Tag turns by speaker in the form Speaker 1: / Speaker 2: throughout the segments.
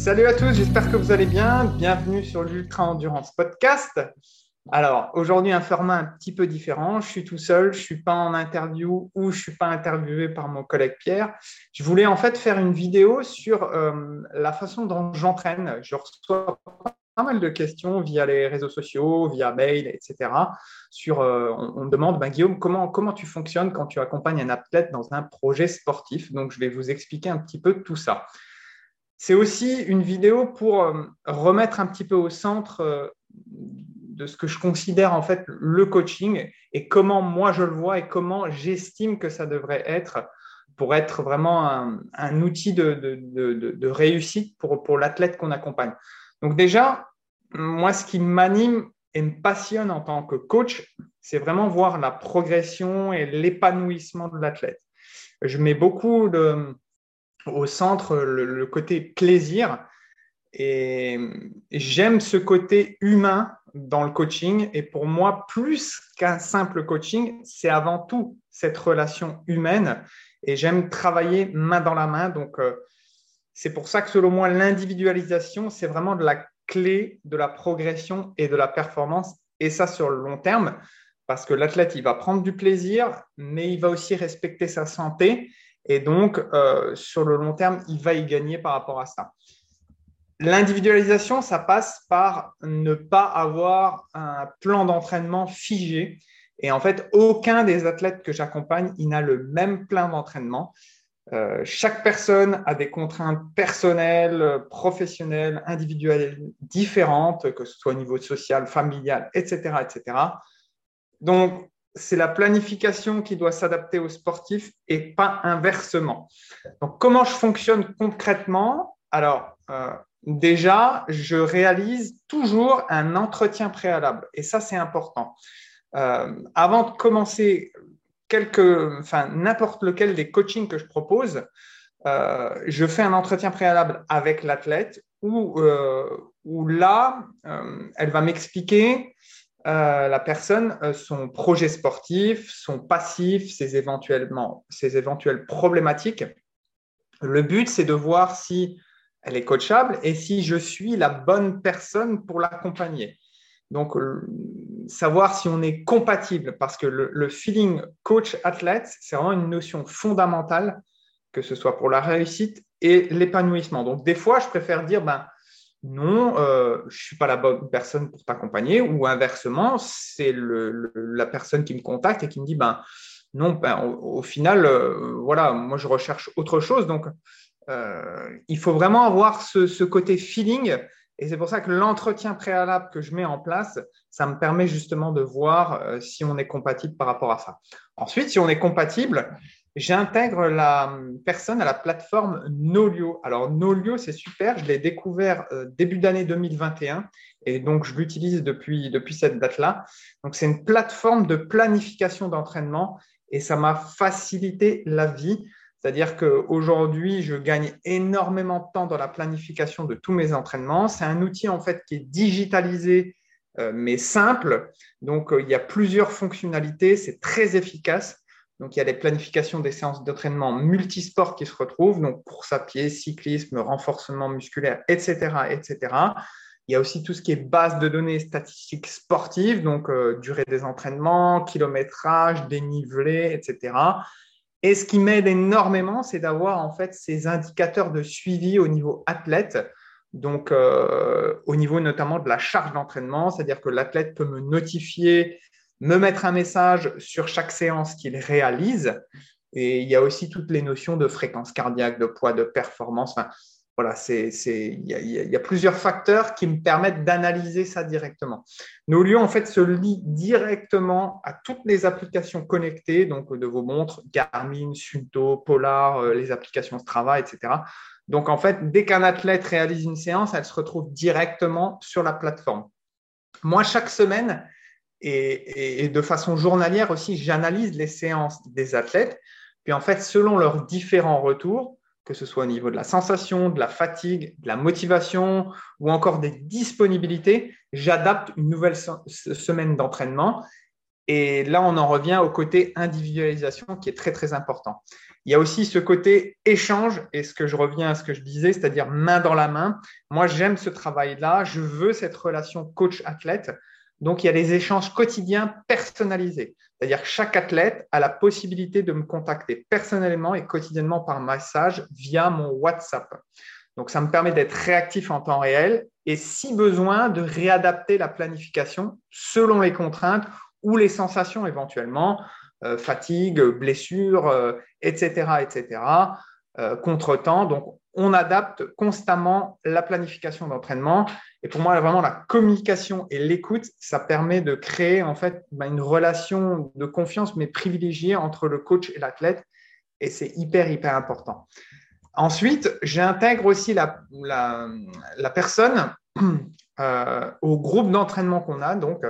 Speaker 1: Salut à tous, j'espère que vous allez bien. Bienvenue sur l'Ultra Endurance Podcast. Alors, aujourd'hui, un format un petit peu différent. Je suis tout seul, je ne suis pas en interview ou je ne suis pas interviewé par mon collègue Pierre. Je voulais en fait faire une vidéo sur euh, la façon dont j'entraîne. Je reçois pas mal de questions via les réseaux sociaux, via mail, etc. Sur, euh, on, me demande, ben, Guillaume, comment, comment tu fonctionnes quand tu accompagnes un athlète dans un projet sportif? Donc, je vais vous expliquer un petit peu tout ça. C'est aussi une vidéo pour euh, remettre un petit peu au centre de ce que je considère en fait le coaching et comment moi je le vois et comment j'estime que ça devrait être pour être vraiment un, outil de, réussite pour, pour l'athlète qu'on accompagne. Donc déjà, moi, ce qui m'anime et me passionne en tant que coach, c'est vraiment voir la progression et l'épanouissement de l'athlète. Je mets beaucoup au centre le, côté plaisir et j'aime ce côté humain dans le coaching. Et pour moi, plus qu'un simple coaching, c'est avant tout cette relation humaine. Et j'aime travailler main dans la main. Donc, euh, c'est pour ça que selon moi, l'individualisation, c'est vraiment de la clé de la progression et de la performance. Et ça sur le long terme, parce que l'athlète, il va prendre du plaisir, mais il va aussi respecter sa santé. Et donc, euh, sur le long terme, il va y gagner par rapport à ça. L'individualisation, ça passe par ne pas avoir un plan d'entraînement figé. Et en fait, aucun des athlètes que j'accompagne, n'a le même plan d'entraînement. Euh, chaque personne a des contraintes personnelles, professionnelles, individuelles différentes, que ce soit au niveau social, familial, etc. etc. Donc, c'est la planification qui doit s'adapter aux sportifs et pas inversement. Donc, comment je fonctionne concrètement? Alors, euh, déjà, je réalise toujours un entretien préalable. Et ça, c'est important. Euh, avant de commencer enfin, n'importe lequel des coachings que je propose, euh, je fais un entretien préalable avec l'athlète où, où là, elle va m'expliquer la personne son projet sportif, son passif, ses, éventuelles problématiques. Le but, c'est de voir si elle est coachable et si je suis la bonne personne pour l'accompagner. Donc, savoir si on est compatible, parce que le, feeling coach-athlète, c'est vraiment une notion fondamentale, que ce soit pour la réussite et l'épanouissement. Donc, des fois, je préfère dire, ben, non, euh, je ne suis pas la bonne personne pour t'accompagner, ou inversement, c'est la personne qui me contacte et qui me dit, ben, non, ben, au, final, euh, voilà, moi, je recherche autre chose. Donc, euh, il faut vraiment avoir ce, côté feeling. Et c'est pour ça que l'entretien préalable que je mets en place, ça me permet justement de voir si on est compatible par rapport à ça. Ensuite, si on est compatible, j'intègre la personne à la plateforme Nolio. Alors, Nolio, c'est super. Je l'ai découvert euh, début d'année 2021 et donc je l'utilise depuis, depuis cette date-là. Donc, c'est une plateforme de planification d'entraînement et ça m'a facilité la vie c'est-à-dire qu'aujourd'hui, je gagne énormément de temps dans la planification de tous mes entraînements. C'est un outil en fait qui est digitalisé, euh, mais simple. Donc, euh, il y a plusieurs fonctionnalités. C'est très efficace. Donc, il y a les planifications des séances d'entraînement multisports qui se retrouvent, donc course à pied, cyclisme, renforcement musculaire, etc., etc. Il y a aussi tout ce qui est base de données statistiques sportives, donc euh, durée des entraînements, kilométrage, dénivelé, etc. Et ce qui m'aide énormément, c'est d'avoir en fait ces indicateurs de suivi au niveau athlète, donc euh, au niveau notamment de la charge d'entraînement, c'est-à-dire que l'athlète peut me notifier, me mettre un message sur chaque séance qu'il réalise. Et il y a aussi toutes les notions de fréquence cardiaque, de poids, de performance. Enfin, voilà, il y, a plusieurs facteurs qui me permettent d'analyser ça directement. Nos lieux, en fait, se lient directement à toutes les applications connectées, donc de vos montres, Garmin, Sunto, Polar, euh, les applications Strava, etc. Donc, en fait, dès qu'un athlète réalise une séance, elle se retrouve directement sur la plateforme. Moi, chaque semaine, et, de façon journalière aussi, j'analyse les séances des athlètes. Puis, en fait, selon leurs différents retours, que ce soit au niveau de la sensation, de la fatigue, de la motivation ou encore des disponibilités, j'adapte une nouvelle semaine d'entraînement. Et là, on en revient au côté individualisation qui est très, très important. Il y a aussi ce côté échange, et ce que je reviens à ce que je disais, c'est-à-dire main dans la main. Moi, j'aime ce travail-là, je veux cette relation coach-athlète. Donc, il y a des échanges quotidiens personnalisés. C'est-à-dire que chaque athlète a la possibilité de me contacter personnellement et quotidiennement par message via mon WhatsApp. Donc, ça me permet d'être réactif en temps réel et, si besoin, de réadapter la planification selon les contraintes ou les sensations éventuellement, euh, fatigue, blessure, etc., etc., contretemps. Donc, on adapte constamment la planification d'entraînement. Et pour moi, vraiment, la communication et l'écoute, ça permet de créer en fait bah, une relation de confiance, mais privilégiée entre le coach et l'athlète. Et c'est hyper, hyper important. Ensuite, j'intègre aussi la, personne euh, au groupe d'entraînement qu'on a, donc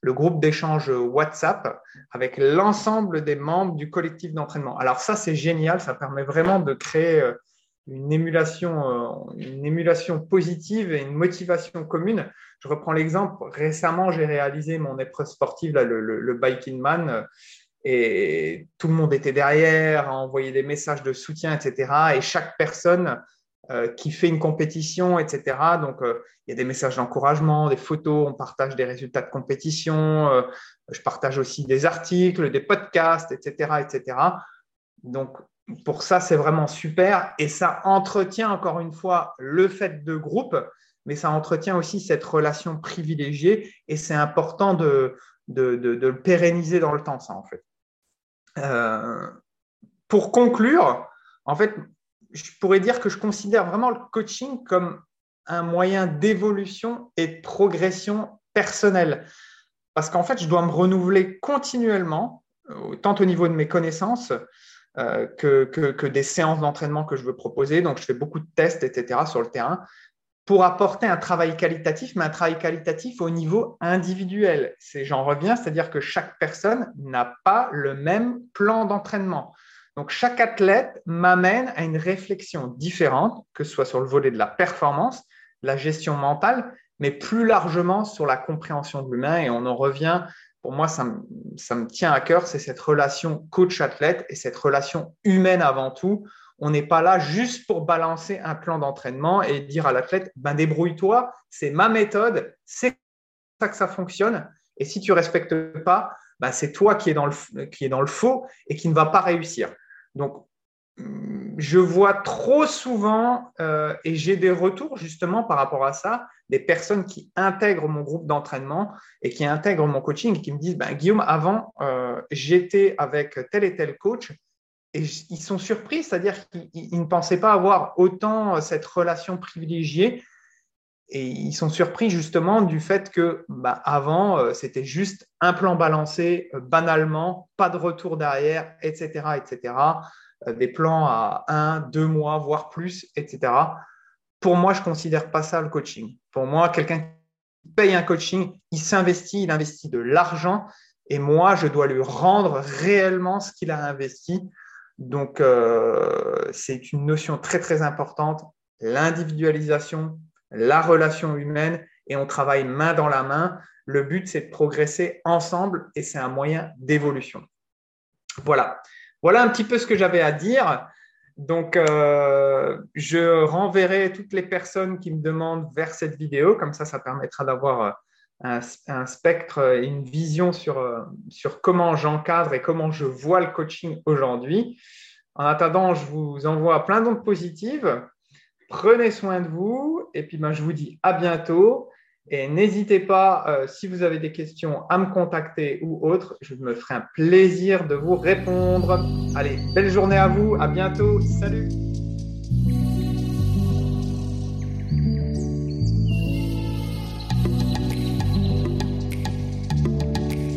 Speaker 1: le groupe d'échange WhatsApp avec l'ensemble des membres du collectif d'entraînement. Alors ça, c'est génial, ça permet vraiment de créer euh, une émulation, euh, une émulation positive et une motivation commune. Je reprends l'exemple. Récemment, j'ai réalisé mon épreuve sportive, le, le, Biking Man, euh, et tout le monde était derrière, a envoyé des messages de soutien, etc. Et chaque personne euh, qui fait une compétition, etc. Donc, il y a des messages d'encouragement, des photos, on partage des résultats de compétition, je partage aussi des articles, des podcasts, etc., etc. Donc, pour ça, c'est vraiment super. Et ça entretient encore une fois le fait de groupe, mais ça entretient aussi cette relation privilégiée. Et c'est important de, le pérenniser dans le temps, ça, en fait. Euh, pour conclure, en fait, je pourrais dire que je considère vraiment le coaching comme un moyen d'évolution et de progression personnelle. Parce qu'en fait, je dois me renouveler continuellement, euh, tant au niveau de mes connaissances, euh, que, des séances d'entraînement que je veux proposer. Donc, je fais beaucoup de tests, etc., sur le terrain pour apporter un travail qualitatif, mais un travail qualitatif au niveau individuel. J'en reviens, c'est-à-dire que chaque personne n'a pas le même plan d'entraînement. Donc, chaque athlète m'amène à une réflexion différente, que ce soit sur le volet de la performance, la gestion mentale, mais plus largement sur la compréhension de l'humain. Et on en revient pour moi, ça me, tient à cœur, c'est cette relation coach-athlète et cette relation humaine avant tout. On n'est pas là juste pour balancer un plan d'entraînement et dire à l'athlète, ben débrouille-toi, c'est ma méthode, c'est ça que ça fonctionne. Et si tu ne respectes pas, ben c'est toi qui es, dans le, dans le faux et qui ne va pas réussir. Donc, je vois trop souvent, euh, et j'ai des retours justement par rapport à ça, des personnes qui intègrent mon groupe d'entraînement et qui intègrent mon coaching et qui me disent, ben, Guillaume, avant, euh, j'étais avec tel et tel coach et ils sont surpris, c'est-à-dire qu'ils ne pensaient pas avoir autant cette relation privilégiée. Et ils sont surpris justement du fait que ben, avant, euh, c'était juste un plan balancé, banalement, pas de retour derrière, etc., etc. Euh, des plans à un, deux mois, voire plus, etc. Pour moi, je ne considère pas ça le coaching. Pour moi, quelqu'un qui paye un coaching, il s'investit, il investit de l'argent et moi, je dois lui rendre réellement ce qu'il a investi. Donc, euh, c'est une notion très, très importante, l'individualisation, la relation humaine, et on travaille main dans la main. Le but, c'est de progresser ensemble et c'est un moyen d'évolution. Voilà. Voilà un petit peu ce que j'avais à dire. Donc, euh, je renverrai toutes les personnes qui me demandent vers cette vidéo. Comme ça, ça permettra d'avoir euh, un, spectre et une vision sur, euh, sur comment j'encadre et comment je vois le coaching aujourd'hui. En attendant, je vous envoie plein d'ondes positives. Prenez soin de vous et puis ben, je vous dis à bientôt. Et n'hésitez pas, euh, si vous avez des questions, à me contacter ou autre. Je me ferai un plaisir de vous répondre. Allez, belle journée à vous. À bientôt. Salut.